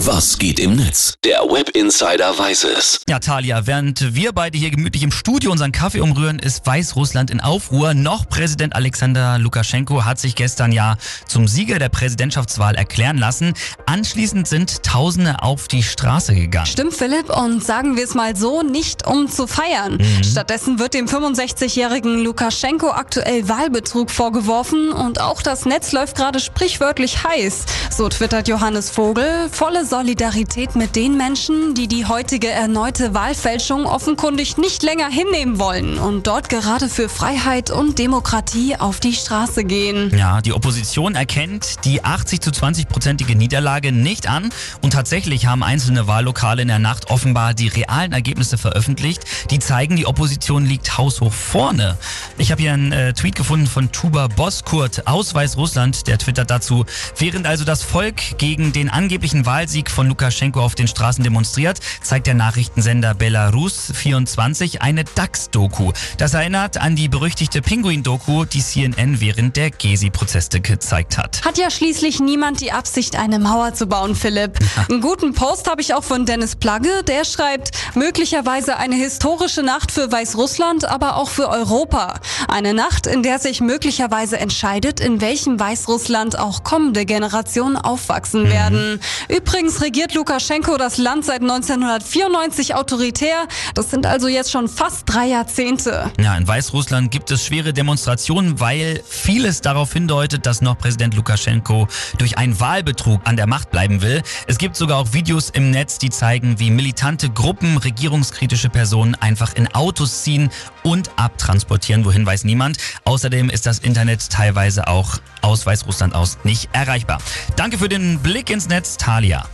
Was geht im Netz? Der Web Insider weiß es. Ja, Talia, während wir beide hier gemütlich im Studio unseren Kaffee umrühren, ist Weißrussland in Aufruhr. Noch Präsident Alexander Lukaschenko hat sich gestern ja zum Sieger der Präsidentschaftswahl erklären lassen. Anschließend sind Tausende auf die Straße gegangen. Stimmt, Philipp, und sagen wir es mal so, nicht um zu feiern. Mhm. Stattdessen wird dem 65-jährigen Lukaschenko aktuell Wahlbetrug vorgeworfen und auch das Netz läuft gerade sprichwörtlich heiß. So twittert Johannes Vogel, volle Solidarität mit den Menschen, die die heutige erneute Wahlfälschung offenkundig nicht länger hinnehmen wollen und dort gerade für Freiheit und Demokratie auf die Straße gehen. Ja, die Opposition erkennt die 80 zu 20 prozentige Niederlage nicht an und tatsächlich haben einzelne Wahllokale in der Nacht offenbar die realen Ergebnisse veröffentlicht. Die zeigen, die Opposition liegt haushoch vorne. Ich habe hier einen äh, Tweet gefunden von Tuba Boskurt aus Weißrussland, der twittert dazu, während also das Volk gegen den angeblichen Wahlsieg Sieg von Lukaschenko auf den Straßen demonstriert, zeigt der Nachrichtensender Belarus 24 eine DAX-Doku. Das erinnert an die berüchtigte Pinguin-Doku, die CNN während der Gezi-Proteste gezeigt hat. Hat ja schließlich niemand die Absicht, eine Mauer zu bauen, Philipp. Ja. Einen guten Post habe ich auch von Dennis Plagge, der schreibt, möglicherweise eine historische Nacht für Weißrussland, aber auch für Europa. Eine Nacht, in der sich möglicherweise entscheidet, in welchem Weißrussland auch kommende Generationen aufwachsen mhm. werden. Übrigens Übrigens regiert Lukaschenko das Land seit 1994 autoritär. Das sind also jetzt schon fast drei Jahrzehnte. Ja, in Weißrussland gibt es schwere Demonstrationen, weil vieles darauf hindeutet, dass noch Präsident Lukaschenko durch einen Wahlbetrug an der Macht bleiben will. Es gibt sogar auch Videos im Netz, die zeigen, wie militante Gruppen regierungskritische Personen einfach in Autos ziehen und abtransportieren. Wohin weiß niemand. Außerdem ist das Internet teilweise auch aus Weißrussland aus nicht erreichbar. Danke für den Blick ins Netz, Talia.